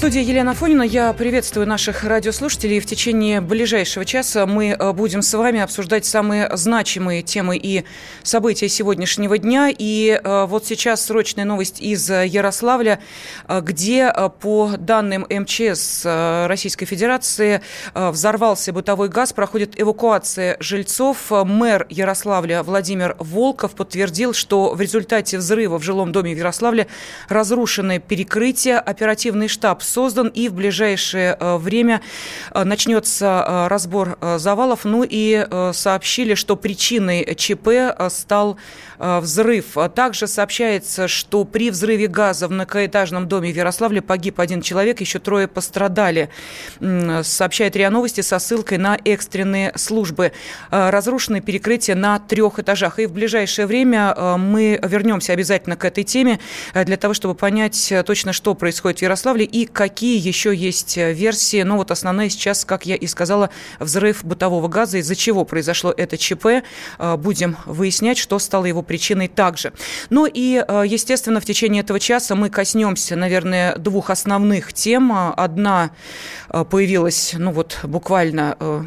Студии Елена Фонина. Я приветствую наших радиослушателей. В течение ближайшего часа мы э, будем с вами обсуждать самые значимые темы и события сегодняшнего дня. И э, вот сейчас срочная новость из Ярославля, э, где, по данным МЧС Российской Федерации, взорвался бытовой газ, проходит эвакуация жильцов. Мэр Ярославля Владимир Волков подтвердил, что в результате взрыва в жилом доме в Ярославле разрушены перекрытия. Оперативный штаб создан, и в ближайшее э, время э, начнется э, разбор завалов. Ну и сообщили, что причиной ЧП стал взрыв. Также сообщается, что при взрыве газа в многоэтажном доме в Ярославле погиб один человек, еще трое пострадали. Сообщает РИА Новости со ссылкой на экстренные службы. Разрушены перекрытия на трех этажах. И в ближайшее время мы вернемся обязательно к этой теме для того, чтобы понять точно, что происходит в Ярославле и какие еще есть э, версии. Ну вот основная сейчас, как я и сказала, взрыв бытового газа, из-за чего произошло это ЧП. Э, будем выяснять, что стало его причиной также. Ну и, э, естественно, в течение этого часа мы коснемся, наверное, двух основных тем. Одна появилась, ну вот буквально Э,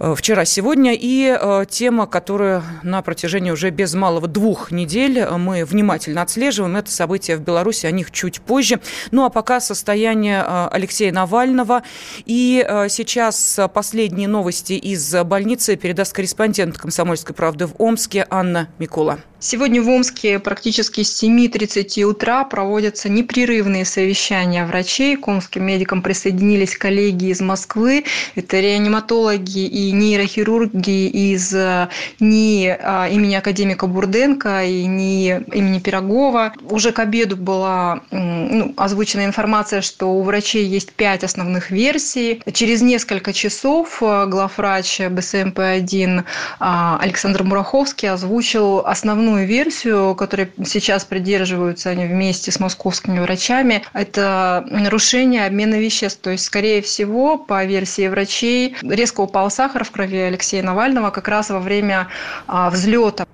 вчера-сегодня. И э, тема, которую на протяжении уже без малого двух недель э, мы внимательно отслеживаем, это события в Беларуси, о них чуть позже. Ну а пока состояние Алексея Навального. И сейчас последние новости из больницы передаст корреспондент «Комсомольской правды» в Омске Анна Микола. Сегодня в Омске практически с 7.30 утра проводятся непрерывные совещания врачей. К омским медикам присоединились коллеги из Москвы. Это реаниматологи и нейрохирурги из э, НИИ а, имени академика Бурденко и НИИ имени Пирогова. Уже к обеду была ну, озвучена информация, что у врачей есть пять основных версий. Через несколько часов э, главврач БСМП-1 а, Александр Мураховский озвучил основную основную версию, которой сейчас придерживаются они вместе с московскими врачами, это нарушение обмена веществ. То есть, скорее всего, по версии врачей, резко упал сахар в крови Алексея Навального как раз во время а, взлета.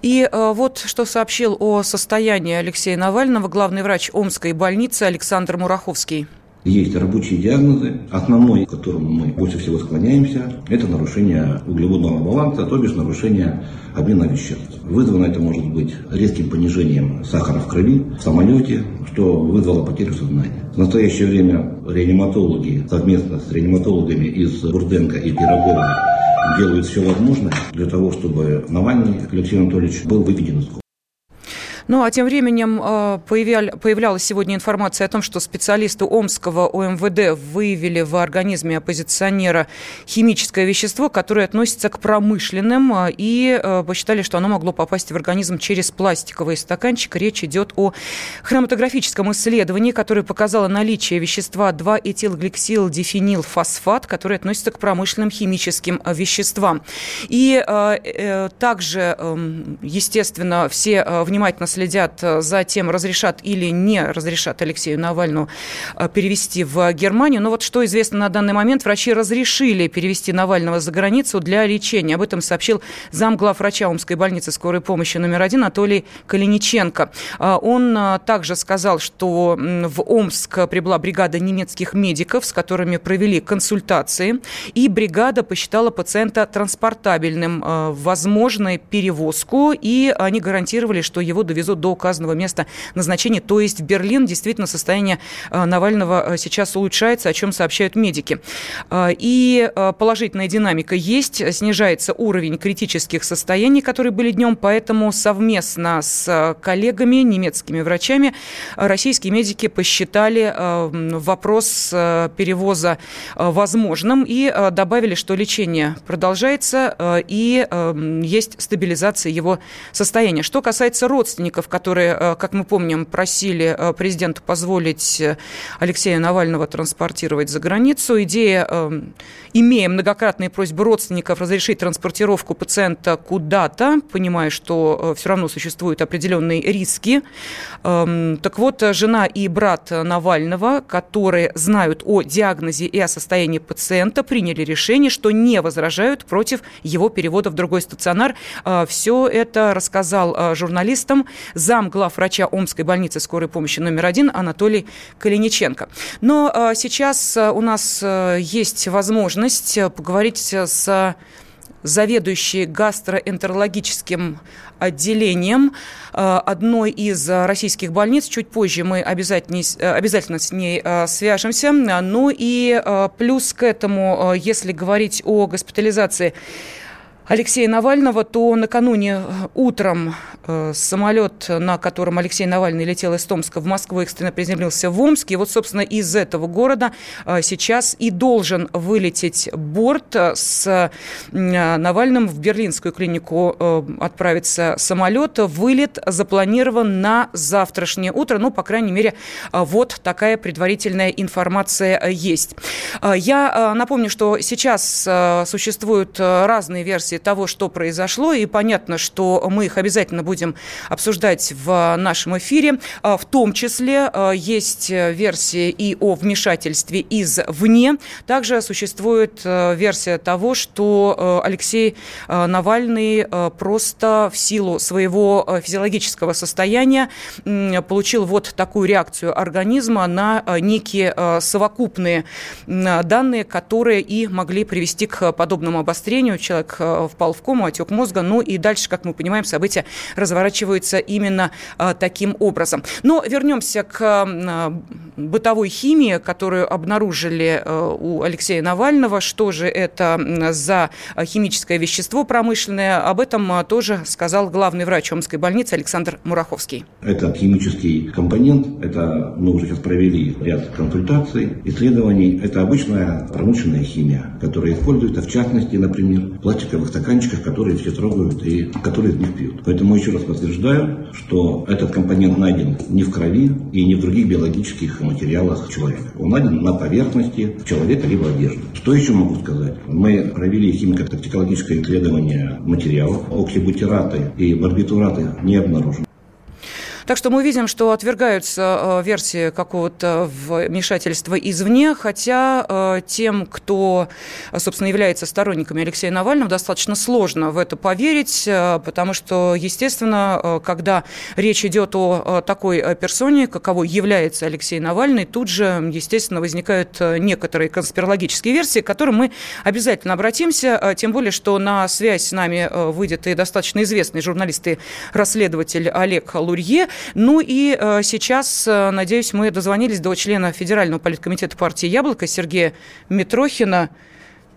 И э, вот что сообщил о состоянии Алексея Навального главный врач Омской больницы Александр Мураховский. Есть рабочие диагнозы. Основной, к которому мы больше всего склоняемся, это нарушение углеводного баланса, то бишь нарушение обмена веществ. Вызвано это может быть резким понижением сахара в крови в самолете, что вызвало потерю сознания. В настоящее время реаниматологи совместно с реаниматологами из Бурденко и Пирогова делают все возможное для того, чтобы Навальный Алексей Анатольевич был выведен из ну, а тем временем э, появлялась сегодня информация о том, что специалисты Омского ОМВД выявили в организме оппозиционера химическое вещество, которое относится к промышленным, э, и э, посчитали, что оно могло попасть в организм через пластиковый стаканчик. Речь идет о хроматографическом исследовании, которое показало наличие вещества 2-этилгликсилдифенилфосфат, которое относится к промышленным химическим веществам. И также, эм, естественно, все внимательно следят э, за тем, разрешат или не разрешат Алексею Навальному э, перевести в Германию. Но вот что известно на данный момент, врачи разрешили перевести Навального за границу для лечения. Об этом сообщил замглав врача Омской больницы скорой помощи номер один Анатолий Калиниченко. Э, он также сказал, что в Омск прибыла бригада немецких медиков, с которыми провели консультации, и бригада посчитала пациента транспортабельным, возможной перевозку, и они гарантировали, что его довезут довезут до указанного места назначения, то есть в Берлин. Действительно, состояние э, Навального э, сейчас улучшается, о чем сообщают медики. Э, и положительная динамика есть, снижается уровень критических состояний, которые были днем, поэтому совместно с коллегами, немецкими врачами, российские медики посчитали вопрос перевоза возможным и добавили, что лечение продолжается и есть стабилизация его состояния. Что касается родственников, родственников, которые, как мы помним, просили президента позволить Алексея Навального транспортировать за границу. Идея, имея многократные просьбы родственников разрешить транспортировку пациента куда-то, понимая, что все равно существуют определенные риски. Эм, так вот, жена и брат Навального, которые знают о диагнозе и о состоянии пациента, приняли решение, что не возражают против его перевода в другой стационар. Э, все это рассказал э, журналистам зам главврача Омской больницы скорой помощи номер один Анатолий Калиниченко. Но э, сейчас у нас есть возможность поговорить с заведующей гастроэнтерологическим отделением одной из российских больниц. Чуть позже мы обязательно, обязательно с ней свяжемся. Ну и плюс к этому, если говорить о госпитализации Алексея Навального, то накануне э, утром э, самолет, на котором Алексей Навальный летел из Томска в Москву, экстренно приземлился в Омске. И вот, собственно, из этого города э, сейчас и должен вылететь борт с Навальным в берлинскую клинику отправиться самолет. Вылет запланирован на завтрашнее утро. Ну, по крайней мере, вот такая предварительная информация есть. Я напомню, что сейчас существуют разные версии версии того, что произошло, и понятно, что мы их обязательно будем обсуждать в нашем эфире. А, в том числе а, есть версия и о вмешательстве извне. Также существует а, версия того, что Алексей Навальный просто в силу своего физиологического состояния получил вот такую реакцию организма на некие совокупные данные, которые и могли привести к подобному обострению. Человек впал в кому, отек мозга. Ну и дальше, как мы понимаем, события разворачиваются именно а, таким образом. Но вернемся к а, бытовой химии, которую обнаружили а, у Алексея Навального. Что же это за химическое вещество промышленное? Об этом тоже сказал главный врач Омской больницы Александр Мураховский. Это химический компонент, это мы уже сейчас провели ряд консультаций, исследований. Это обычная промышленная химия, которая используется в частности, например, в пластиковых стаканчиках, которые все трогают и которые из них пьют. Поэтому еще раз подтверждаю, что этот компонент найден не в крови и не в других биологических материалах человека. Он найден на поверхности человека либо одежды. Что еще могу сказать? Мы провели химико-токсикологическое исследование материалов. Оксибутираты и барбитураты не обнаружены. Так что мы видим, что отвергаются э, версии какого-то вмешательства извне, хотя э, тем, кто, собственно, является сторонниками Алексея Навального, достаточно сложно в это поверить, э, потому что, естественно, когда речь идет о такой персоне, каковой является Алексей Навальный, тут же, естественно, возникают некоторые конспирологические версии, к которым мы обязательно обратимся, тем более, что на связь с нами выйдет и достаточно известный журналист и расследователь Олег Лурье. Ну и э, сейчас, э, надеюсь, мы дозвонились до члена Федерального политкомитета партии «Яблоко» Сергея Митрохина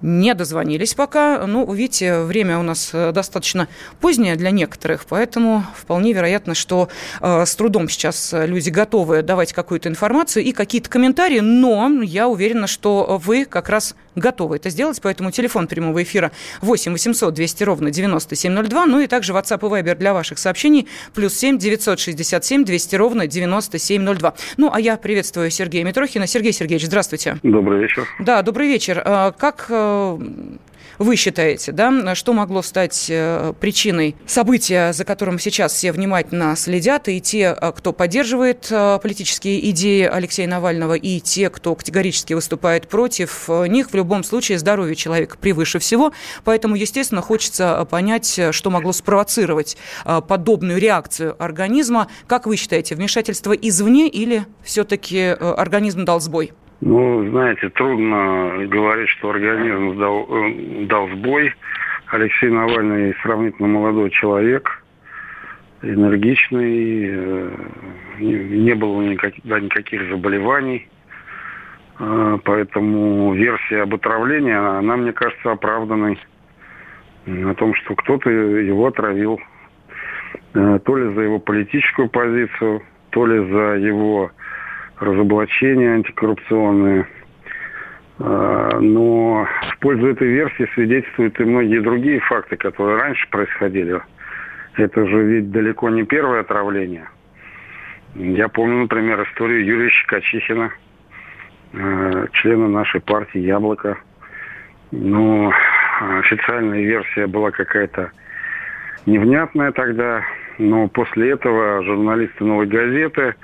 не дозвонились пока. Ну, видите, время у нас э, достаточно позднее для некоторых, поэтому вполне вероятно, что э, с трудом сейчас люди готовы давать какую-то информацию и какие-то комментарии, но я уверена, что вы как раз готовы это сделать, поэтому телефон прямого эфира 8 800 200 ровно 9702, ну и также WhatsApp и Viber для ваших сообщений плюс 7 967 200 ровно 9702. Ну, а я приветствую Сергея Митрохина. Сергей Сергеевич, здравствуйте. Добрый вечер. Да, добрый вечер. А, как э, вы считаете, да, что могло стать э, причиной события, за которым сейчас все внимательно следят, и те, э, кто поддерживает э, политические идеи Алексея Навального, и те, кто категорически выступает против них, в любом случае здоровье человека превыше всего, поэтому, естественно, хочется понять, что могло спровоцировать подобную реакцию организма. Как вы считаете, вмешательство извне или все-таки организм дал сбой? Ну, знаете, трудно говорить, что организм дал, э, дал сбой. Алексей Навальный сравнительно молодой человек, энергичный, э, не было никаких, никаких заболеваний. Э, поэтому версия об отравлении, она, мне кажется, оправданной. О том, что кто-то его отравил. То ли за его политическую позицию, то ли за его разоблачения антикоррупционные. А, но в пользу этой версии свидетельствуют и многие другие факты, которые раньше происходили. Это же ведь далеко не первое отравление. Я помню, например, историю Юрия Щекочихина, э, члена нашей партии «Яблоко». Ну, официальная версия была какая-то невнятная тогда, но после этого журналисты «Новой газеты»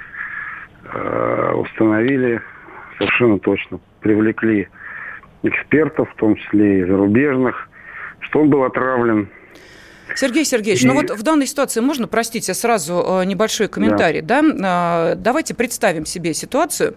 э, установили совершенно точно, привлекли экспертов, в том числе и зарубежных, что он был отравлен Сергей Сергеевич, и... ну вот в данной ситуации можно, простите, сразу э, небольшой комментарий, да? да? Э, давайте представим себе ситуацию,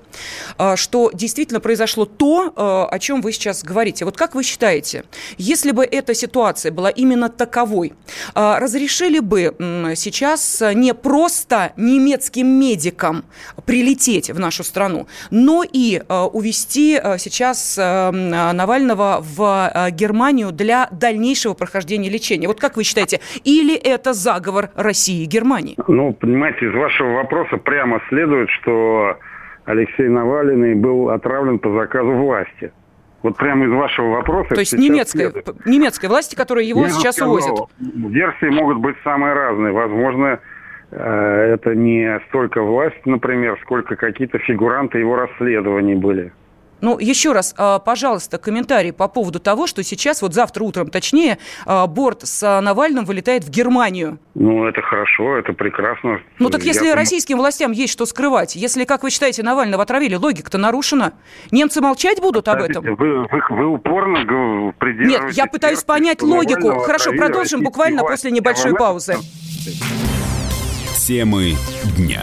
э, что действительно произошло то, о чем вы сейчас говорите. Вот как вы считаете, если бы эта ситуация была именно таковой, разрешили бы сейчас не просто немецким медикам прилететь в нашу страну, но и увезти сейчас Навального в Германию для дальнейшего прохождения лечения? Вот как вы считаете, считаете? Или это заговор России и Германии? Ну, понимаете, из вашего вопроса прямо следует, что Алексей Навальный был отравлен по заказу власти. Вот прямо из вашего вопроса... То есть немецкой, немецкой власти, которая его Я сейчас сказал, увозят? Версии могут быть самые разные. Возможно, э, это не столько власть, например, сколько какие-то фигуранты его расследований были. Ну, еще раз, а, пожалуйста, комментарий по поводу того, что сейчас, вот завтра утром, точнее, а, борт с Навальным вылетает в Германию. Ну, это хорошо, это прекрасно. Ну, так если Я... российским властям есть что скрывать, если, как вы считаете, Навального отравили, логика-то нарушена, немцы молчать будут об этом? Вы, вы, вы упорно придерживаетесь... Нет, я пытаюсь понять логику. Хорошо, продолжим буквально после небольшой паузы. Темы дня.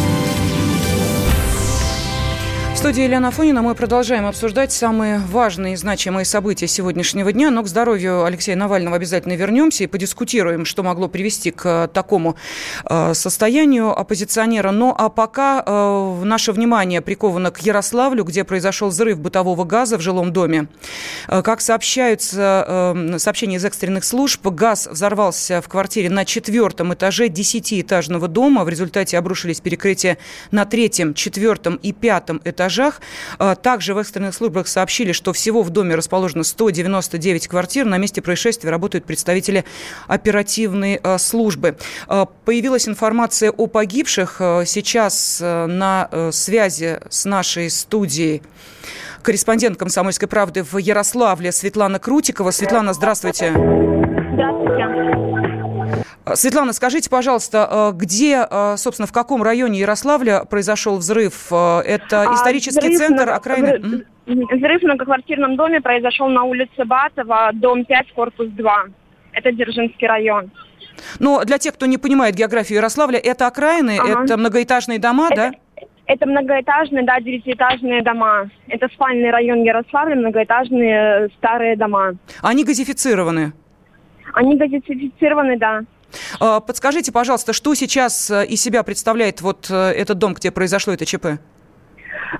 студии Елена Афонина мы продолжаем обсуждать самые важные и значимые события сегодняшнего дня. Но к здоровью Алексея Навального обязательно вернемся и подискутируем, что могло привести к такому э, состоянию оппозиционера. Но а пока э, наше внимание приковано к Ярославлю, где произошел взрыв бытового газа в жилом доме. Э, как сообщаются сообщения из экстренных служб, газ взорвался в квартире на четвертом этаже десятиэтажного дома. В результате обрушились перекрытия на третьем, четвертом и пятом этаже этажах. А, также в экстренных службах сообщили, что всего в доме расположено 199 квартир. На месте происшествия работают представители оперативной а, службы. А, появилась информация о погибших. Сейчас на связи с нашей студией корреспондент «Комсомольской правды» в Ярославле Светлана Крутикова. Светлана. Здравствуйте. Э, Светлана, скажите, пожалуйста, э, где, э, собственно, в каком районе Ярославля произошел взрыв? Это а, исторический взрыв центр, на, окраины? Взрыв в многоквартирном доме произошел на улице Батова, дом 5, корпус 2. Это Дзержинский район. Но для тех, кто не понимает географию Ярославля, это окраины, ага. это многоэтажные дома, это, да? Это многоэтажные, да, девятиэтажные дома. Это спальный район Ярославля, многоэтажные старые дома. Они газифицированы? Они газифицированы, да. А, подскажите, пожалуйста, что сейчас э, из себя представляет вот э, этот дом, где произошло это ЧП?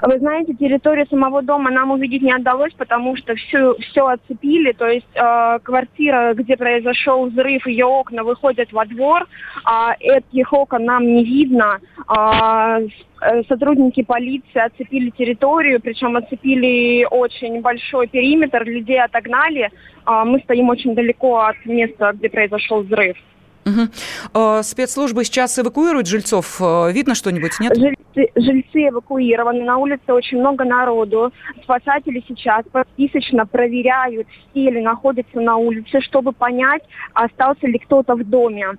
Вы знаете, территорию самого дома нам увидеть не удалось, потому что все, все оцепили. То есть э, квартира, где произошел взрыв, ее окна выходят во двор, а этих окон нам не видно. А, э, сотрудники полиции оцепили территорию, причем оцепили очень большой периметр, людей отогнали. А мы стоим очень далеко от места, где произошел взрыв. Угу. Спецслужбы сейчас эвакуируют жильцов. Э, видно что-нибудь, нет? Жильцы, жильцы эвакуированы. На улице очень много народу. Спасатели сейчас списочно проверяют, все ли находятся на улице, чтобы понять, остался ли кто-то в доме.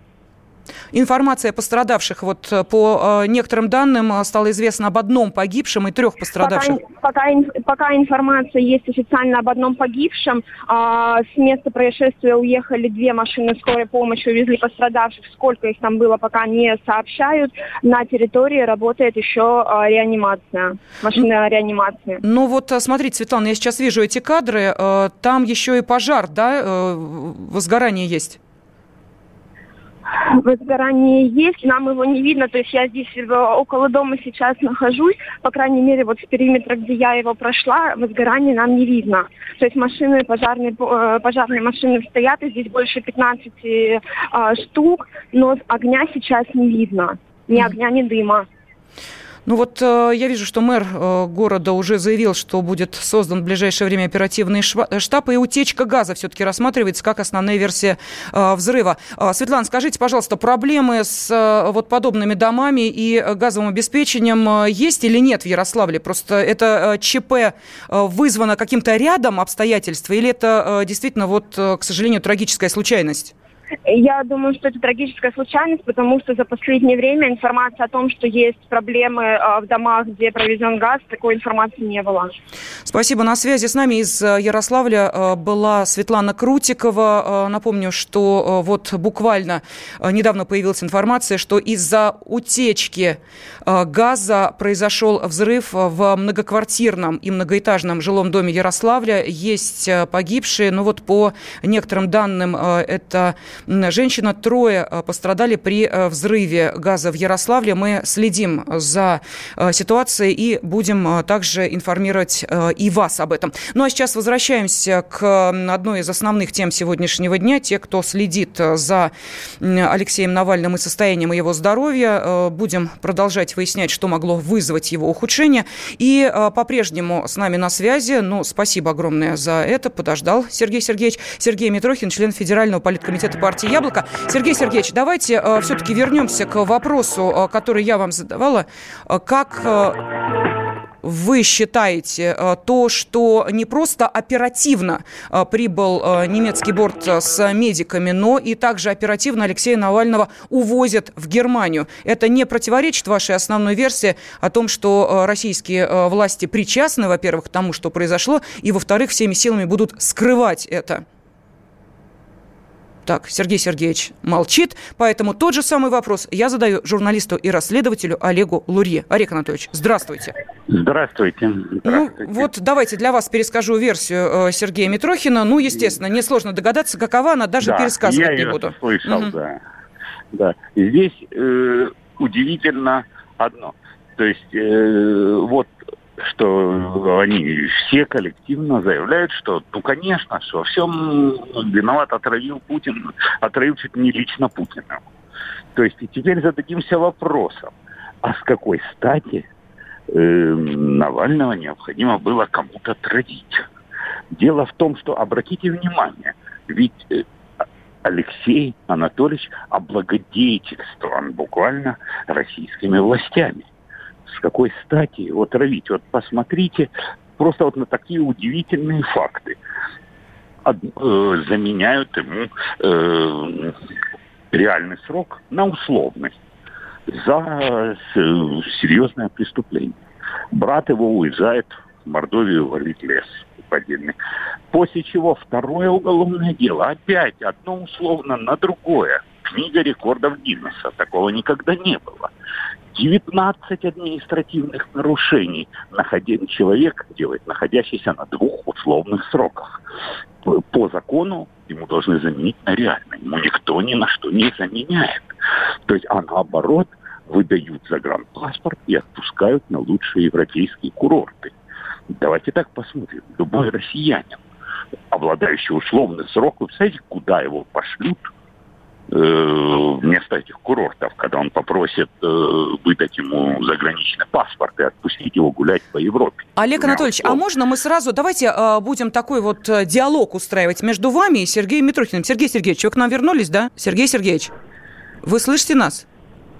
Информация о пострадавших. Вот э, по э, некоторым данным э, стало известно об одном погибшем и трех пострадавших. Пока, пока, пока информация есть официально об одном погибшем. А, с места происшествия уехали две машины скорой помощи, увезли пострадавших. Сколько их там было, пока не сообщают. На территории работает еще а, реанимация, машина реанимации. Ну вот, смотрите, Светлана, я сейчас вижу эти кадры. Там еще и пожар, да? Возгорание есть. Возгорание есть, нам его не видно, то есть я здесь э, около дома сейчас нахожусь, по крайней мере, вот с периметра, где я его прошла, возгорание нам не видно. То есть машины, пожарные, э, пожарные машины стоят, и здесь больше 15 э, штук, но огня сейчас не видно, ни огня, ни дыма. Ну вот э, я вижу, что мэр э, города уже заявил, что будет создан в ближайшее время оперативный штаб, и утечка газа все-таки рассматривается как основная версия э, взрыва. Светлана, скажите, пожалуйста, проблемы с вот подобными домами и газовым обеспечением есть или нет в Ярославле? Просто это ЧП вызвано каким-то рядом обстоятельств, или это действительно, вот, к сожалению, трагическая случайность? Я думаю, что это трагическая случайность, потому что за последнее время информация о том, что есть проблемы э, в домах, где проведен газ, такой информации не было. Спасибо. На связи с нами из э, Ярославля э, была Светлана Крутикова. Напомню, что вот буквально недавно появилась информация, что из-за утечки газа произошел взрыв в многоквартирном и многоэтажном жилом доме Ярославля. Есть погибшие, но вот по некоторым данным это женщина, трое э, пострадали при э, взрыве газа в Ярославле. Мы следим за э, ситуацией и будем также информировать и вас об этом. Ну а сейчас возвращаемся к одной из основных тем сегодняшнего дня. Те, кто следит за Алексеем Навальным и состоянием его здоровья, будем продолжать выяснять, что могло вызвать его ухудшение. И по-прежнему с нами на связи, ну, спасибо огромное за это, подождал Сергей Сергеевич. Сергей Митрохин, член Федерального политкомитета партии партии «Яблоко». Сергей Сергеевич, давайте э, все-таки вернемся к вопросу, э, который я вам задавала. Э, как э, вы считаете э, то, что не просто оперативно э, прибыл э, немецкий борт с медиками, но и также оперативно Алексея Навального увозят в Германию? Это не противоречит вашей основной версии о том, что российские власти причастны, во-первых, к тому, что произошло, и, во-вторых, всеми силами будут скрывать это? Так, Сергей Сергеевич молчит, поэтому тот же самый вопрос я задаю журналисту и расследователю Олегу Лурье. Олег Анатольевич, здравствуйте. Здравствуйте. здравствуйте. Ну, вот давайте для вас перескажу версию э, Сергея Митрохина. Ну, естественно, несложно догадаться, какова она, даже да, пересказывать я не буду. слышал, угу. да. да. Здесь э, удивительно одно. То есть, э, вот что они все коллективно заявляют, что, ну, конечно, что во всем виноват отравил Путин, отравил чуть не лично Путина. То есть и теперь зададимся вопросом, а с какой стати э, Навального необходимо было кому-то травить? Дело в том, что, обратите внимание, ведь э, Алексей Анатольевич облагодетельствован буквально российскими властями с какой стати его травить? Вот посмотрите просто вот на такие удивительные факты. Од, э, заменяют ему э, реальный срок на условность за серьезное преступление. Брат его уезжает в Мордовию валить лес подземный. После чего второе уголовное дело. Опять одно условно на другое. Книга рекордов Гиннесса. Такого никогда не было. 19 административных нарушений находен, человек делает, находящийся на двух условных сроках. По закону ему должны заменить на реально. Ему никто ни на что не заменяет. То есть, а наоборот, выдают загранпаспорт и отпускают на лучшие европейские курорты. Давайте так посмотрим. Любой россиянин, обладающий условным сроком, представляете, куда его пошлют – вместо этих курортов, когда он попросит э, выдать ему заграничный паспорт и отпустить его гулять по Европе. Олег Анатольевич, а можно мы сразу, давайте э, будем такой вот э, диалог устраивать между вами и Сергеем Митрохиным. Сергей Сергеевич, вы к нам вернулись, да? Сергей Сергеевич, вы слышите нас?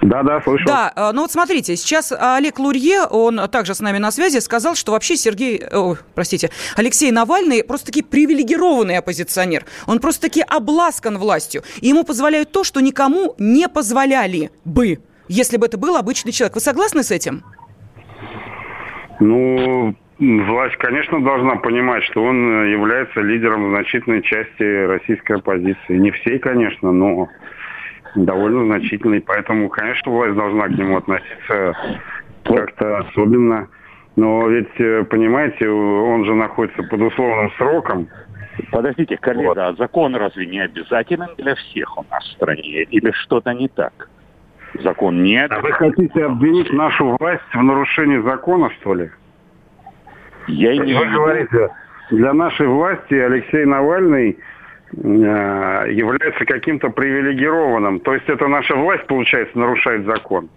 Да, да, слышу. Да, э, ну вот смотрите, сейчас Олег Лурье, он также с нами на связи, сказал, что вообще Сергей, о, простите, Алексей Навальный просто-таки привилегированный оппозиционер. Он просто-таки обласкан властью. И ему позволяют то, что никому не позволяли бы, если бы это был обычный человек. Вы согласны с этим? Ну, власть, конечно, должна понимать, что он является лидером значительной части российской оппозиции. Не всей, конечно, но довольно значительный. Поэтому, конечно, власть должна к нему относиться как-то особенно. Но ведь, э, понимаете, он же находится под условным сроком. Подождите, коллега, вот. а закон разве не обязателен для всех у нас в стране? Или что-то не так? Закон не обязателен. А вы хотите обвинить нашу власть в нарушении закона, что ли? Я и не Вы говорите, для нашей власти Алексей Навальный является каким-то привилегированным. То есть это наша власть, получается, нарушает закон.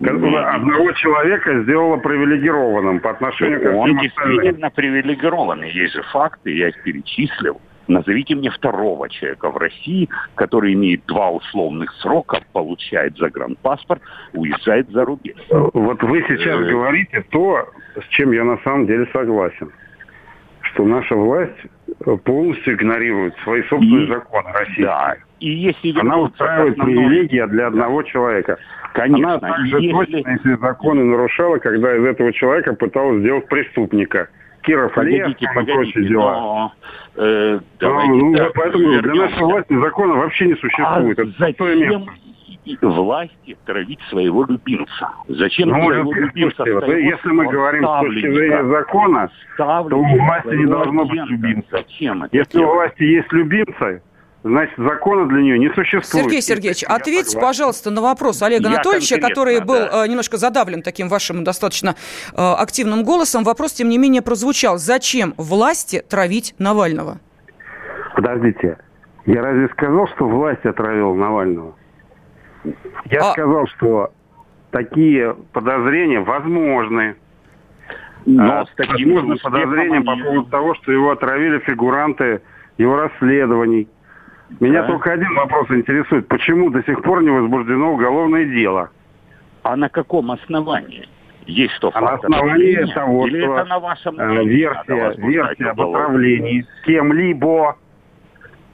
Одного человека сделала привилегированным по отношению к Он действительно привилегированный. Есть же факты, я их перечислил. Назовите мне второго человека в России, который имеет два условных срока, получает загранпаспорт, уезжает за рубеж. Вот вы сейчас э... говорите то, с чем я на самом деле согласен. Что наша власть полностью игнорирует свои собственные и, законы России. Да. И если Она устраивает привилегии для одного человека. Конечно. Она также если... точно, если законы нарушала, когда из этого человека пыталась сделать преступника. Киров Лев, погодите, прочие дела. Но, э, давайте, ну, да, поэтому вернемся. для нашей власти закона вообще не существует. А Это зачем власти травить своего любимца? Зачем ну, своего любимца? Вот, если мы говорим с точки зрения закона, то у власти не должно быть любимца. Зачем это если делать? у власти есть любимцы, значит, закона для нее не существует. Сергей Сергеевич, ответьте, пожалуйста, на вопрос Олега Я Анатольевича, который был да. Э, немножко задавлен таким вашим достаточно э, активным голосом. Вопрос, тем не менее, прозвучал. Зачем власти травить Навального? Подождите, я разве сказал, что власть отравила Навального? Я а... сказал, что такие подозрения возможны. Но а, с таким возможно подозрения по поводу того, что его отравили фигуранты его расследований. Меня да. только один вопрос интересует. Почему до сих пор не возбуждено уголовное дело? А на каком основании? Есть что, а на основании того, Или что это на вашем э, версия, версия об отравлении кем-либо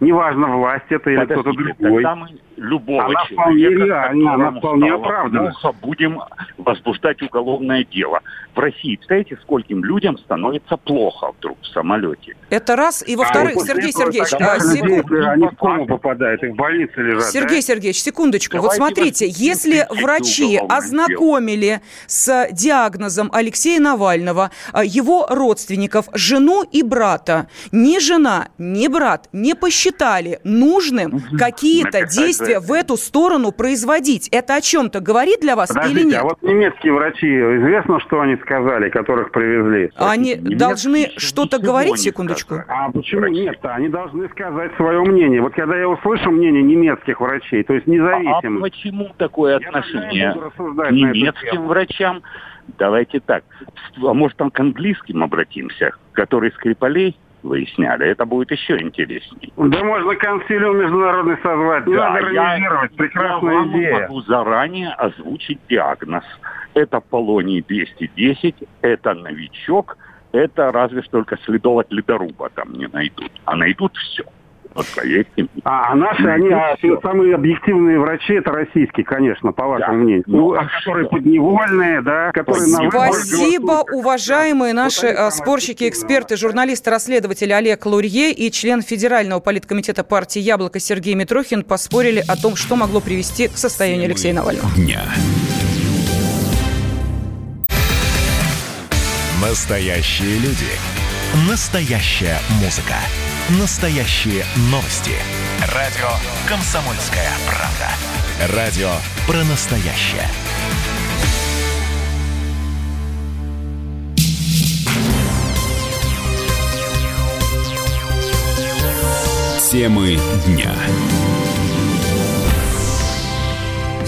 неважно, власть это или кто-то другой. Тогда мы любого она человека, вполне, она вполне оправдана. будем возбуждать уголовное дело. В России, представляете, скольким людям становится плохо вдруг в самолете? Это раз. И во-вторых, а, Сергей Сергеевич, а, секунд... они в кому попадают, их в больнице лежат. Сергей да? Сергеевич, секундочку. Давайте вот смотрите, если врачи ознакомили дело. с диагнозом Алексея Навального, а, его родственников, жену и брата, ни жена, ни брат не посчитали нужным какие-то действия в эту сторону производить. Это о чем-то говорит для вас Подождите, или нет? а вот немецкие врачи, известно, что они сказали, которых привезли? Они Немецкие должны что-то говорить, секундочку? А почему нет? Они должны сказать свое мнение. Вот когда я услышу мнение немецких врачей, то есть независимых... А, а почему такое отношение к немецким врачам? Давайте так. А может, там к английским обратимся, которые Скрипалей выясняли. Это будет еще интереснее. Да можно консилиум международный созвать. Да, надо организировать. Прекрасная я идея. Я могу заранее озвучить диагноз. Это полоний 210, это новичок, это разве что только следов от ледоруба там не найдут. А найдут все. Вот поверьте А, а наши, они а, самые объективные врачи, это российские, конечно, по вашему да. мнению. Ну, а которые подневольные, да, которые... Спасибо, на уважаемые наши а, спорщики, эксперты, журналисты, расследователи Олег Лурье и член Федерального политкомитета партии «Яблоко» Сергей Митрохин поспорили о том, что могло привести к состоянию Алексея Навального. Дня. Настоящие люди. Настоящая музыка. Настоящие новости. Радио «Комсомольская правда». Радио про настоящее. Темы дня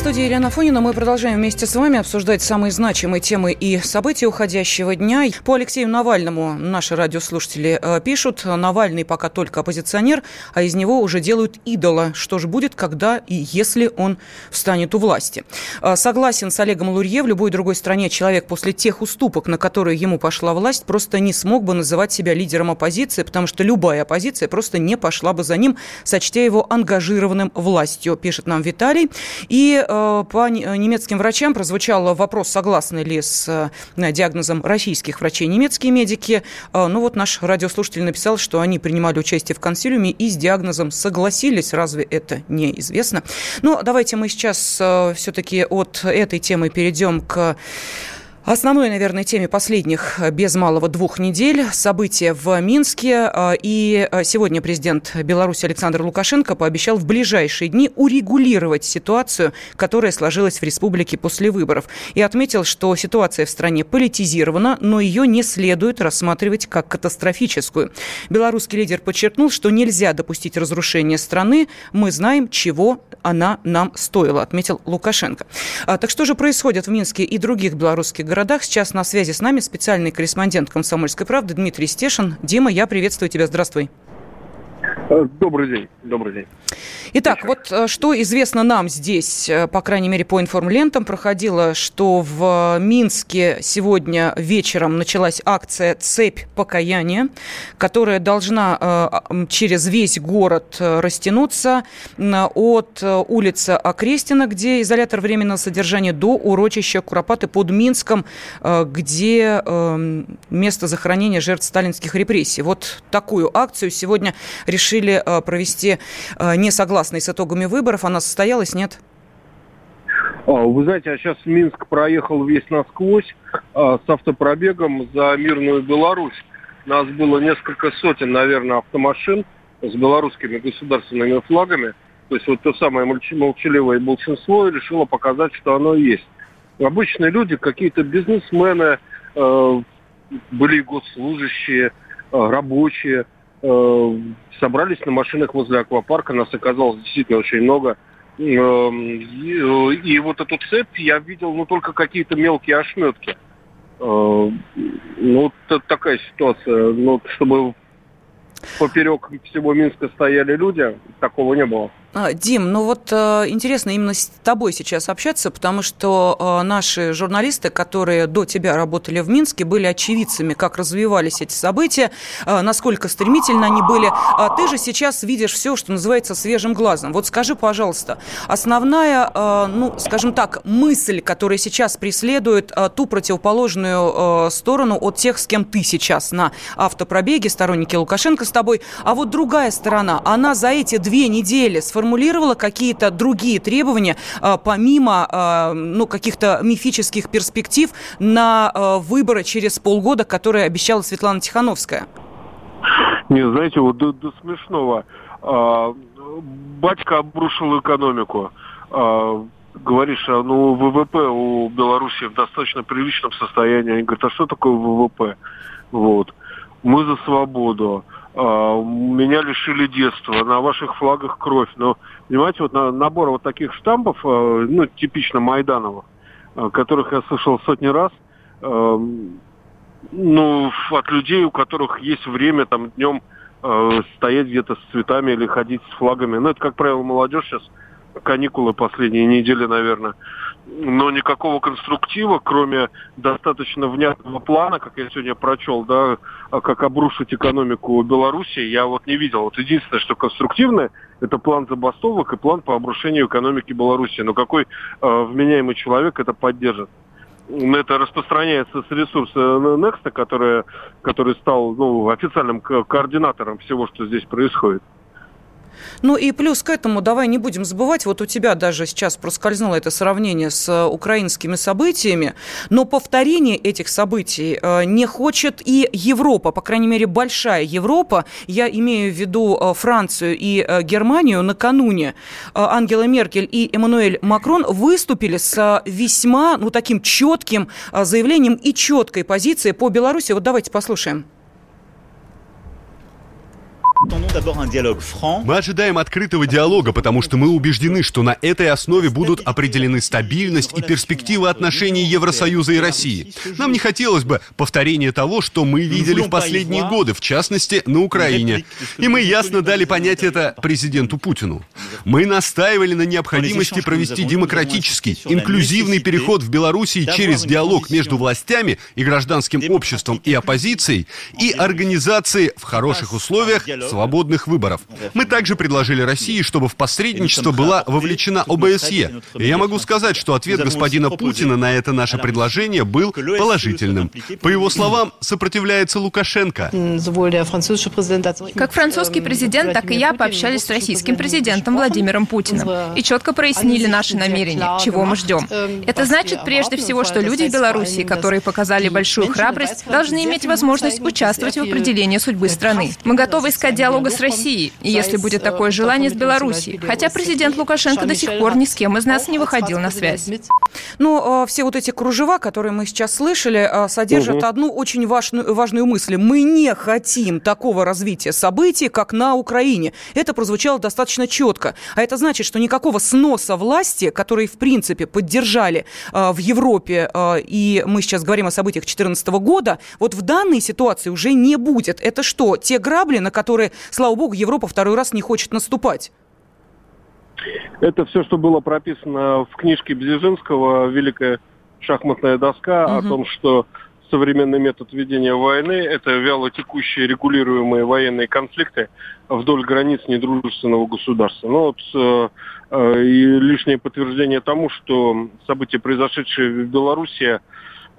студии Елена Фонина мы продолжаем вместе с вами обсуждать самые значимые темы и события уходящего дня. По Алексею Навальному наши радиослушатели э, пишут, Навальный пока только оппозиционер, а из него уже делают идола. Что же будет, когда и если он встанет у власти? Э, согласен с Олегом Лурье, в любой другой стране человек после тех уступок, на которые ему пошла власть, просто не смог бы называть себя лидером оппозиции, потому что любая оппозиция просто не пошла бы за ним, сочтя его ангажированным властью, пишет нам Виталий. И Э, по немецким врачам прозвучал вопрос, согласны ли с э, диагнозом российских врачей немецкие медики. Э, ну вот наш радиослушатель написал, что они принимали участие в консилиуме и с диагнозом согласились. Разве это неизвестно? Ну, давайте мы сейчас все-таки от этой темы перейдем к Основной, наверное, теме последних э, без малого двух недель события в Минске. Э, и э, сегодня президент Беларуси Александр Лукашенко пообещал в ближайшие дни урегулировать ситуацию, которая сложилась в республике после выборов. И отметил, что ситуация в стране политизирована, но ее не следует рассматривать как катастрофическую. Белорусский лидер подчеркнул, что нельзя допустить разрушения страны. Мы знаем, чего она нам стоила, отметил Лукашенко. А, так что же происходит в Минске и других белорусских городах. Сейчас на связи с нами специальный корреспондент «Комсомольской правды» Дмитрий Стешин. Дима, я приветствую тебя. Здравствуй. Э, добрый день. Добрый день. Итак, вот э, что известно нам здесь, э, по крайней мере, по информлентам, проходило, что в Минске сегодня вечером началась акция «Цепь покаяния», которая должна через весь город растянуться от улицы Окрестина, где изолятор временного содержания, до урочища Куропаты под Минском, где место захоронения жертв сталинских репрессий. Вот такую акцию сегодня решили провести не согласны с итогами выборов. Она состоялась, нет? А, вы знаете, а сейчас Минск проехал весь насквозь а, с автопробегом за мирную Беларусь. Нас было несколько сотен, наверное, автомашин с белорусскими государственными флагами. То есть вот то самое молчаливое большинство решило показать, что оно есть. Обычные люди, какие-то бизнесмены, э, были госслужащие, э, рабочие – Э, собрались на машинах возле аквапарка, нас оказалось действительно очень много. Эм, э, и вот эту цепь я видел, ну, только какие-то мелкие ошметки. Э, ну, такая ситуация. Ну, чтобы поперек всего Минска стояли люди, такого не было. А, Дим, ну вот э, интересно именно с тобой сейчас общаться, потому что э, наши журналисты, которые до тебя работали в Минске, были очевидцами, как развивались эти события, э, насколько стремительно они были. А ты же сейчас видишь все, что называется, свежим глазом. Вот скажи, пожалуйста, основная, ну, скажем так, мысль, которая сейчас преследует ту противоположную сторону от тех, с кем ты сейчас на автопробеге, сторонники Лукашенко с тобой, а вот другая сторона, она за эти две недели сформировала сформулировала какие-то другие требования, а, помимо а, ну, каких-то мифических перспектив на а, выборы через полгода, которые обещала Светлана Тихановская? Не, знаете, вот до, до смешного. Батька обрушил экономику. Говоришь, а ну ВВП у Беларуси в достаточно приличном состоянии. Они говорят, а что такое ВВП? Вот. Мы за свободу. А, меня лишили детства, на ваших флагах кровь. Но, понимаете, вот на, набор вот таких штампов, а, ну, типично Майдановых, а, которых я слышал сотни раз, ну, от людей, у которых есть время там днем стоять где-то с цветами или ходить с флагами. Ну, это, как правило, молодежь сейчас, каникулы последние недели, наверное но никакого конструктива, кроме достаточно внятного плана, как я сегодня прочел, да, а как обрушить экономику Беларуси, я вот не видел. Вот единственное, что конструктивное, это план забастовок и план по обрушению экономики Беларуси. Но какой э, вменяемый человек это поддержит? это распространяется с ресурса Next, который, который стал ну, официальным координатором всего, что здесь происходит. Ну и плюс к этому давай не будем забывать, вот у тебя даже сейчас проскользнуло это сравнение с э, украинскими событиями, но повторение этих событий э, не хочет и Европа, по крайней мере большая Европа, я имею в виду э, Францию и Германию, накануне Ангела Меркель и Эммануэль Макрон выступили с весьма, ну таким четким заявлением и четкой позицией по Беларуси. Вот давайте послушаем. Мы ожидаем открытого диалога, потому что мы убеждены, что на этой основе будут определены стабильность и перспективы отношений Евросоюза и России. Нам не хотелось бы повторения того, что мы видели в последние годы, в частности, на Украине. И мы ясно дали понять это президенту Путину. Мы настаивали на необходимости провести демократический, инклюзивный переход в Белоруссии через диалог между властями и гражданским обществом и оппозицией и организации в хороших условиях свободных выборов. Мы также предложили России, чтобы в посредничество была вовлечена ОБСЕ. И я могу сказать, что ответ господина Путина на это наше предложение был положительным. По его словам, сопротивляется Лукашенко. Как французский президент, так и я пообщались с российским президентом Владимиром Владимиром Путиным и четко прояснили наши намерения, чего мы ждем. Это значит прежде всего, что люди в Беларуси, которые показали большую храбрость, должны иметь возможность участвовать в определении судьбы страны. Мы готовы искать диалога с Россией, и если будет такое желание с Белоруссией, хотя президент Лукашенко до сих пор ни с кем из нас не выходил на связь. Ну, все вот эти кружева, которые мы сейчас слышали, содержат угу. одну очень важную, важную мысль. Мы не хотим такого развития событий, как на Украине. Это прозвучало достаточно четко. А это значит, что никакого сноса власти, которые, в принципе, поддержали в Европе, и мы сейчас говорим о событиях 2014 года, вот в данной ситуации уже не будет. Это что, те грабли, на которые, слава богу, Европа второй раз не хочет наступать? Это все, что было прописано в книжке Бзижинского «Великая шахматная доска» угу. о том, что современный метод ведения войны – это вяло текущие регулируемые военные конфликты вдоль границ недружественного государства. Ну вот э, э, и лишнее подтверждение тому, что события, произошедшие в Беларуси,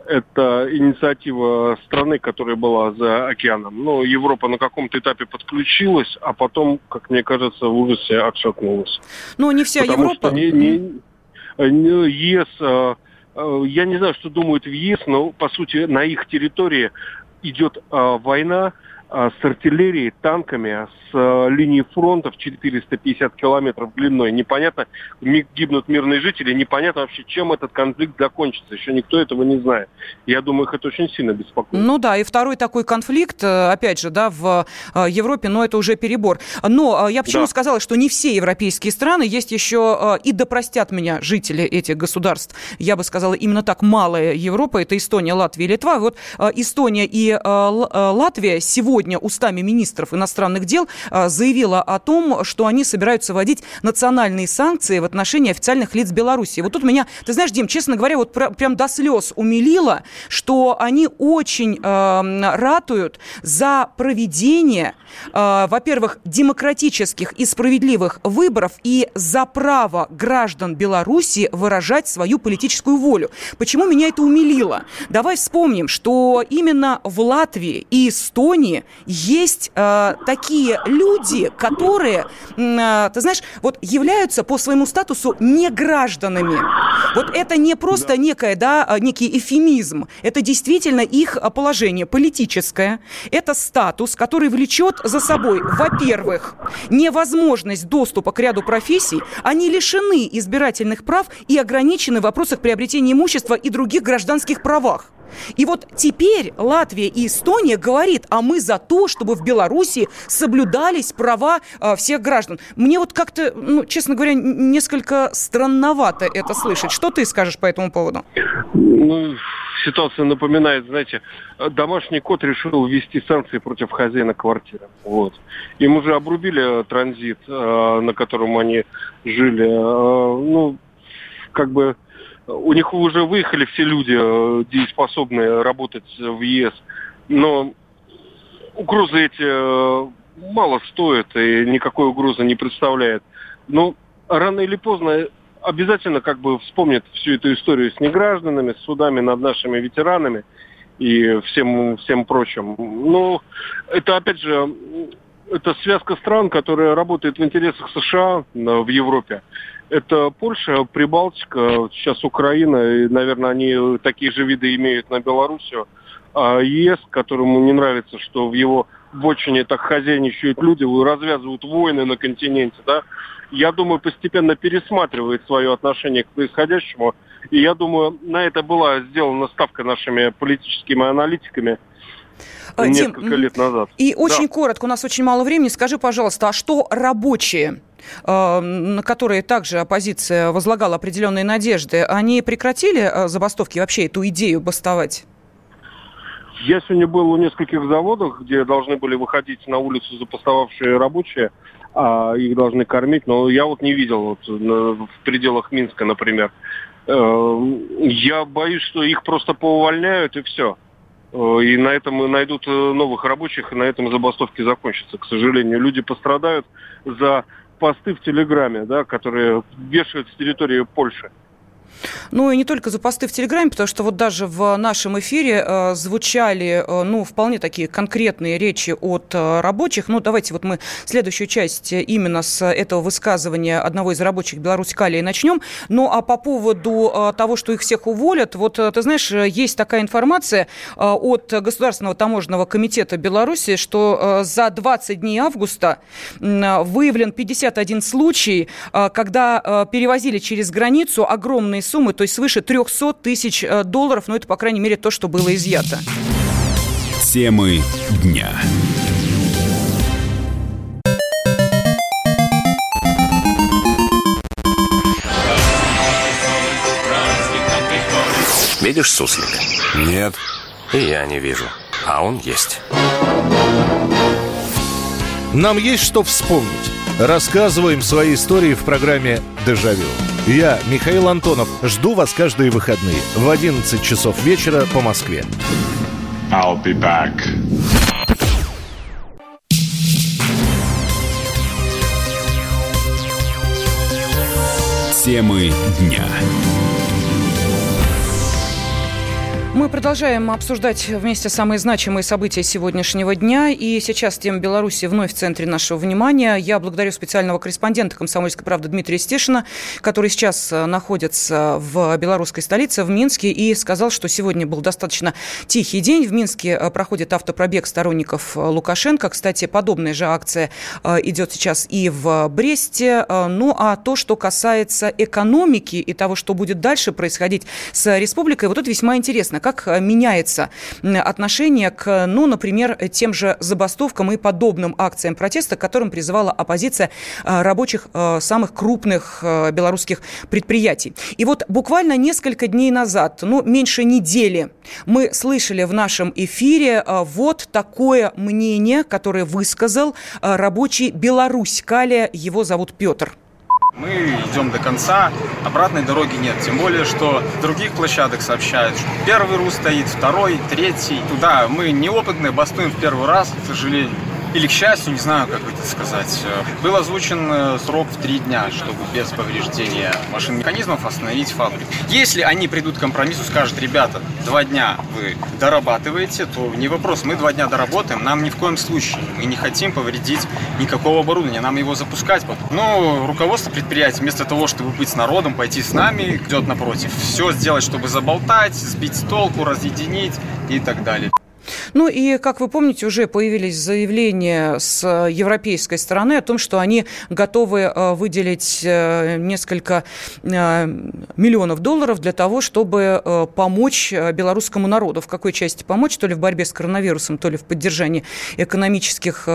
это инициатива страны, которая была за океаном. Но Европа на каком-то этапе подключилась, а потом, как мне кажется, в ужасе отшатнулась. Ну, не вся Потому Европа. Что не, не, не, ЕС, э, э, я не знаю, что думают в ЕС, но, по сути, на их территории идет э, война, с артиллерией, танками, с а, линии фронтов 450 километров длиной. Непонятно, гибнут мирные жители, непонятно вообще, чем этот конфликт закончится. Еще никто этого не знает. Я думаю, их это очень сильно беспокоит. Ну да, и второй такой конфликт, э, опять же, да, в э, Европе, но это уже перебор. Но э, я почему да. сказала, что не все европейские страны, есть еще, и да простят меня жители этих государств, я бы сказала, именно так, малая Европа, это Эстония, Латвия, Литва. Вот Эстония и Латвия сегодня сегодня устами министров иностранных дел а, заявила о том, что они собираются вводить национальные санкции в отношении официальных лиц Беларуси. Вот тут меня, ты знаешь, Дим, честно говоря, вот прям до слез умилило, что они очень э, ратуют за проведение, э, во-первых, демократических и справедливых выборов и за право граждан Беларуси выражать свою политическую волю. Почему меня это умилило? Давай вспомним, что именно в Латвии и Эстонии есть э, такие люди, которые, э, ты знаешь, вот являются по своему статусу не гражданами. Вот это не просто да. некое, да, э, некий эфемизм. Это действительно их э, положение политическое. Это статус, который влечет за собой, во-первых, невозможность доступа к ряду профессий. Они лишены избирательных прав и ограничены в вопросах приобретения имущества и других гражданских правах. И вот теперь Латвия и Эстония говорит, а мы за то, чтобы в Беларуси соблюдались права э, всех граждан. Мне вот как-то, ну, честно говоря, несколько странновато это слышать. Что ты скажешь по этому поводу? Ну, ситуация напоминает, знаете, домашний кот решил ввести санкции против хозяина квартиры. Вот. Им уже обрубили транзит, э, на котором они жили. Э, ну, как бы у них уже выехали все люди, э, дееспособные работать в ЕС, но угрозы эти э, мало стоят и никакой угрозы не представляет. Но рано или поздно обязательно как бы вспомнят всю эту историю с негражданами, с судами над нашими ветеранами и всем, всем прочим. Но это, опять же, это связка стран, которая работает в интересах США в Европе. Это Польша, Прибалтика, сейчас Украина, и, наверное, они такие же виды имеют на Белоруссию. А ЕС, которому не нравится, что в его вотчине так хозяйничают люди, развязывают войны на континенте, да, я думаю, постепенно пересматривает свое отношение к происходящему. И я думаю, на это была сделана ставка нашими политическими аналитиками несколько Дим, лет назад. И очень да. коротко, у нас очень мало времени. Скажи, пожалуйста, а что рабочие Э, на которые также оппозиция возлагала определенные надежды, они прекратили э, забастовки, вообще эту идею бастовать? Я сегодня был у нескольких заводов, где должны были выходить на улицу запастовавшие рабочие, а их должны кормить, но я вот не видел вот, в пределах Минска, например. Э, я боюсь, что их просто поувольняют и все. И на этом найдут новых рабочих, и на этом забастовки закончатся. К сожалению, люди пострадают за посты в Телеграме, да, которые вешают с территории Польши. Ну и не только за посты в Телеграме, потому что вот даже в нашем эфире э, звучали, э, ну, вполне такие конкретные речи от э, рабочих. Ну, давайте вот мы следующую часть именно с этого высказывания одного из рабочих Беларусь Калии начнем. Ну, а по поводу э, того, что их всех уволят, вот, э, ты знаешь, есть такая информация э, от Государственного таможенного комитета Беларуси, что э, за 20 дней августа э, выявлен 51 случай, э, когда э, перевозили через границу огромные суммы, то есть свыше 300 тысяч э, долларов, но это, по крайней мере, то, что было изъято. Темы дня. Видишь суслика? Нет. И я не вижу. А он есть. Нам есть что вспомнить. Рассказываем свои истории в программе «Дежавю». Я, Михаил Антонов, жду вас каждые выходные в 11 часов вечера по Москве. I'll be back. Темы дня. Мы продолжаем обсуждать вместе самые значимые события сегодняшнего дня. И сейчас тема Беларуси вновь в центре нашего внимания. Я благодарю специального корреспондента «Комсомольской правды» Дмитрия Стешина, который сейчас э, находится в белорусской столице, в Минске, и сказал, что сегодня был достаточно тихий день. В Минске э, проходит автопробег сторонников э, Лукашенко. Кстати, подобная же акция идет сейчас и в Бресте. Ну, а то, что касается экономики и того, что будет дальше происходить с республикой, вот это весьма интересно как э, меняется отношение к, ну, например, тем же забастовкам и подобным акциям протеста, к которым призывала оппозиция э, рабочих э, самых крупных белорусских предприятий. И вот буквально несколько дней назад, ну, меньше недели, мы слышали в нашем эфире вот такое мнение, которое высказал рабочий Беларусь Калия, его зовут Петр. Мы идем до конца, обратной дороги нет. Тем более, что других площадок сообщают, что первый РУ стоит, второй, третий. Туда мы неопытные, бастуем в первый раз, к сожалению или к счастью, не знаю, как это сказать, был озвучен э, срок в три дня, чтобы без повреждения машин механизмов остановить фабрику. Если они придут к компромиссу, скажут, ребята, два дня вы дорабатываете, то не вопрос, мы два дня доработаем, нам ни в коем случае, мы не хотим повредить никакого оборудования, нам его запускать потом. Но руководство предприятия вместо того, чтобы быть с народом, пойти с нами, идет напротив. Все сделать, чтобы заболтать, сбить толку, разъединить и так далее. Ну и, как вы помните, уже появились заявления с европейской стороны о том, что они готовы э, выделить э, несколько э, миллионов долларов для того, чтобы помочь белорусскому народу. В какой части помочь? То ли в борьбе с коронавирусом, то ли в поддержании экономических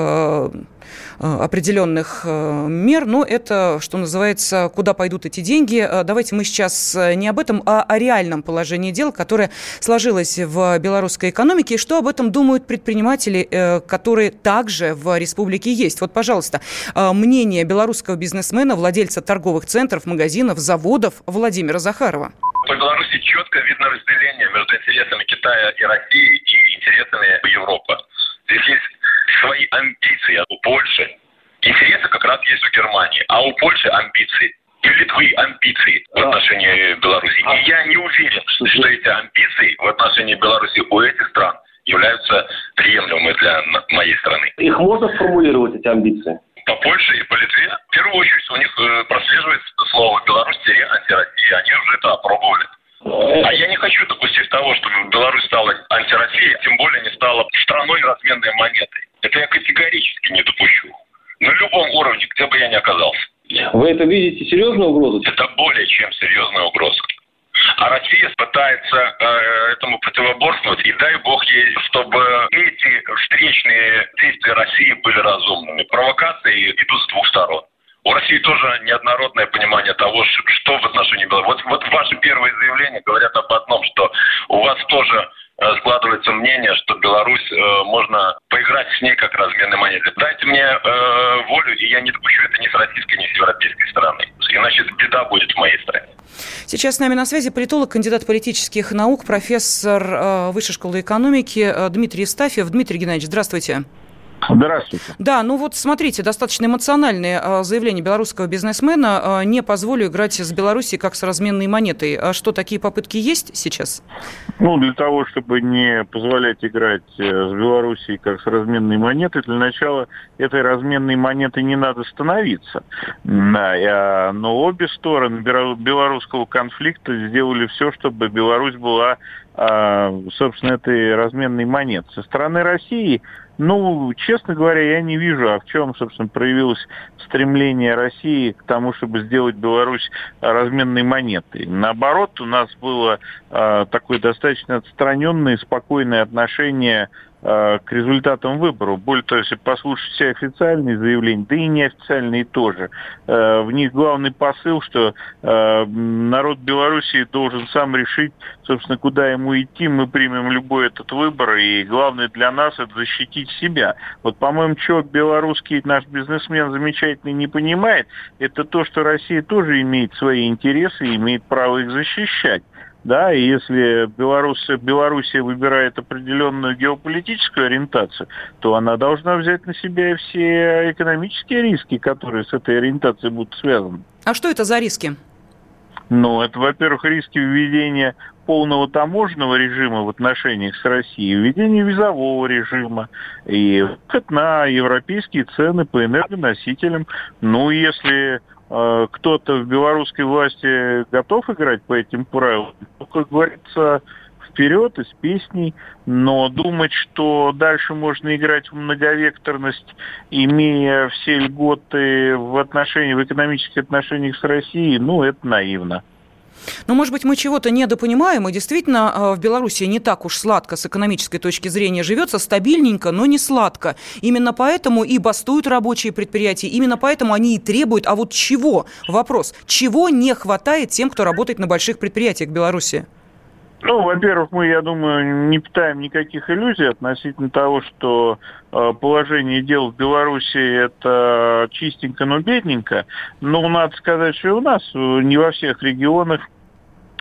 определенных мер. Но это, что называется, куда пойдут эти деньги. Давайте мы сейчас не об этом, а о реальном положении дел, которое сложилось в белорусской экономике, и что об этом думают предприниматели, э, которые также в республике есть. Вот, пожалуйста, э, мнение белорусского бизнесмена, владельца торговых центров, магазинов, заводов Владимира Захарова. По Беларуси четко видно разделение между интересами Китая и России и интересами Европы. Здесь есть свои амбиции у Польши. Интересы как раз есть у Германии, а у Польши амбиции и Литвы амбиции в отношении Беларуси. И я не уверен, что эти амбиции в отношении Беларуси у этих стран являются приемлемыми для моей страны. Их можно сформулировать, эти амбиции? По Польше и по Литве, в первую очередь, у них э, прослеживается слово «Беларусь-антироссия». Они уже это опробовали. А я не хочу допустить того, чтобы Беларусь стала антироссией, тем более не стала страной разменной монетой. Это я категорически не допущу. На любом уровне, где бы я ни оказался. Вы это видите серьезную угрозу? Это более чем серьезная угроза. А Россия пытается э, этому противоборствовать, и дай бог ей, чтобы эти встречные действия России были разумными. Провокации идут с двух сторон. У России тоже неоднородное понимание того, что в отношении Беларуси. Вот, вот ваши первые заявления говорят об одном, что у вас тоже э, складывается мнение, что Беларусь э, можно поиграть с ней как разменной монетой. Дайте мне э, волю, и я не допущу это ни с российской, ни с европейской стороны. Иначе беда будет в моей стране. Сейчас с нами на связи политолог, кандидат политических наук, профессор э, Высшей школы экономики э, Дмитрий Евстафьев. Дмитрий Геннадьевич, здравствуйте. Здравствуйте. Да, ну вот смотрите, достаточно эмоциональное а, заявление белорусского бизнесмена. А, не позволю играть с Белоруссией как с разменной монетой. А что, такие попытки есть сейчас? Ну, для того, чтобы не позволять играть э, с Белоруссией как с разменной монетой, для начала этой разменной монеты не надо становиться. Да, но обе стороны белорусского конфликта сделали все, чтобы Беларусь была, собственно, этой разменной монетой. Со стороны России ну, честно говоря, я не вижу, а в чем, собственно, проявилось стремление России к тому, чтобы сделать Беларусь разменной монетой. Наоборот, у нас было э, такое достаточно отстраненное спокойное отношение к результатам выборов. Более того, если послушать все официальные заявления, да и неофициальные тоже, э, в них главный посыл, что э, народ Белоруссии должен сам решить, собственно, куда ему идти. Мы примем любой этот выбор, и главное для нас это защитить себя. Вот, по-моему, что белорусский наш бизнесмен замечательный не понимает, это то, что Россия тоже имеет свои интересы и имеет право их защищать. Да, и если Беларусь, Белоруссия выбирает определенную геополитическую ориентацию, то она должна взять на себя все экономические риски, которые с этой ориентацией будут связаны. А что это за риски? Ну, это, во-первых, риски введения полного таможенного режима в отношениях с Россией, введение визового режима и выход на европейские цены по энергоносителям. Ну, если кто-то в белорусской власти готов играть по этим правилам, ну, как говорится, вперед из песней, но думать, что дальше можно играть в многовекторность, имея все льготы в отношении, в экономических отношениях с Россией, ну, это наивно. Но, может быть, мы чего-то недопонимаем, и действительно а, в Беларуси не так уж сладко с экономической точки зрения живется, стабильненько, но не сладко. Именно поэтому и бастуют рабочие предприятия, именно поэтому они и требуют, а вот чего? Вопрос, чего не хватает тем, кто работает на больших предприятиях Беларуси? Ну, во-первых, мы, я думаю, не питаем никаких иллюзий относительно того, что положение дел в Беларуси это чистенько, но бедненько. Но надо сказать, что и у нас э, не во всех регионах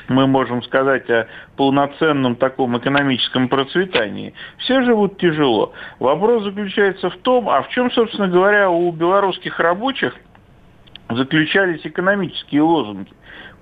мы можем сказать о полноценном таком экономическом процветании. Все живут тяжело. Вопрос заключается в том, а в чем, собственно говоря, у белорусских рабочих заключались экономические лозунги.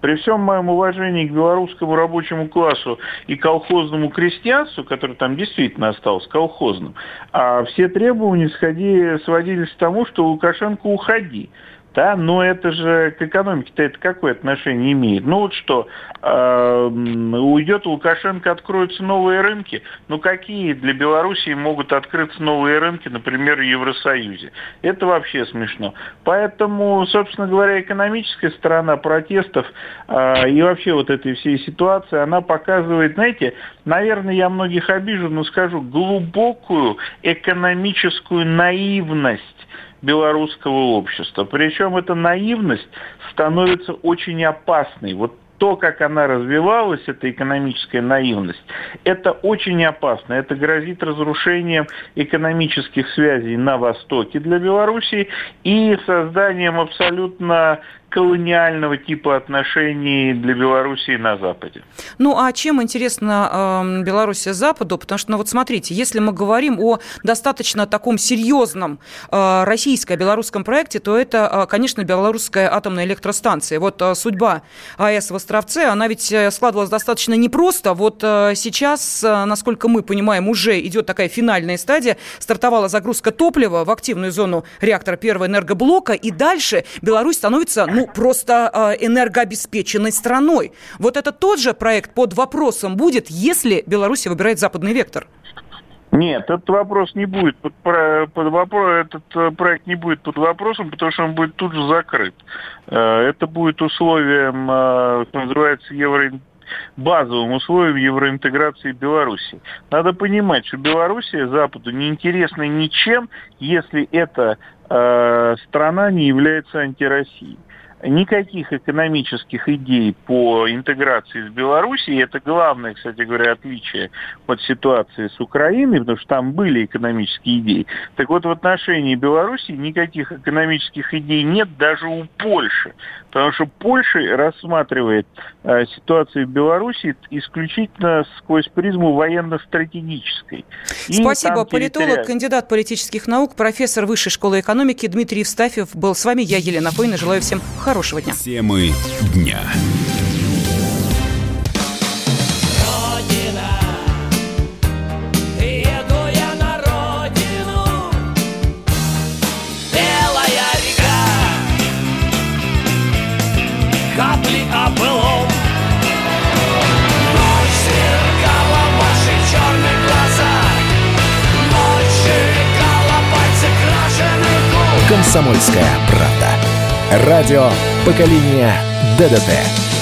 При всем моем уважении к белорусскому рабочему классу и колхозному крестьянству, который там действительно остался колхозным, а все требования сходи, сводились к тому, что Лукашенко уходи да, но это же к экономике-то это какое отношение имеет? Ну вот что, э, уйдет Лукашенко, откроются новые рынки, ну какие для Белоруссии могут открыться новые рынки, например, в Евросоюзе? Это вообще смешно. Поэтому, собственно говоря, экономическая сторона протестов э, и вообще вот этой всей ситуации, она показывает, знаете, наверное, я многих обижу, но скажу, глубокую экономическую наивность белорусского общества. Причем эта наивность становится очень опасной. Вот то, как она развивалась, эта экономическая наивность, это очень опасно. Это грозит разрушением экономических связей на Востоке для Белоруссии и созданием абсолютно колониального типа отношений для Белоруссии на Западе. Ну, а чем интересна э, Белоруссия Западу? Потому что, ну вот смотрите, если мы говорим о достаточно таком серьезном э, российско-белорусском проекте, то это, э, конечно, белорусская атомная электростанция. Вот э, судьба АЭС в Островце, она ведь э, складывалась достаточно непросто. Вот э, сейчас, э, насколько мы понимаем, уже идет такая финальная стадия. Стартовала загрузка топлива в активную зону реактора первого энергоблока, и дальше Беларусь становится, ну, просто э, энергообеспеченной страной. Вот это тот же проект под вопросом будет, если Беларусь выбирает западный вектор? Нет, этот вопрос не будет под, под вопрос, этот э, проект не будет под вопросом, потому что он будет тут же закрыт. Э, это будет условием, что называется, евро базовым условием евроинтеграции Беларуси. Надо понимать, что Белоруссия Западу не интересна ничем, если эта э, страна не является антироссией. Никаких экономических идей по интеграции с Белоруссией. Это главное, кстати говоря, отличие от ситуации с Украиной, потому что там были экономические идеи. Так вот, в отношении Белоруссии никаких экономических идей нет даже у Польши. Потому что Польша рассматривает э, ситуацию в Беларуси исключительно сквозь призму военно-стратегической. Спасибо. Политолог, кандидат политических наук, профессор Высшей школы экономики Дмитрий Евстафьев был с вами. Я Елена Фойна. Желаю всем хорошего дня. Темы дня. «Комсомольская правда». Радио поколения ДДТ».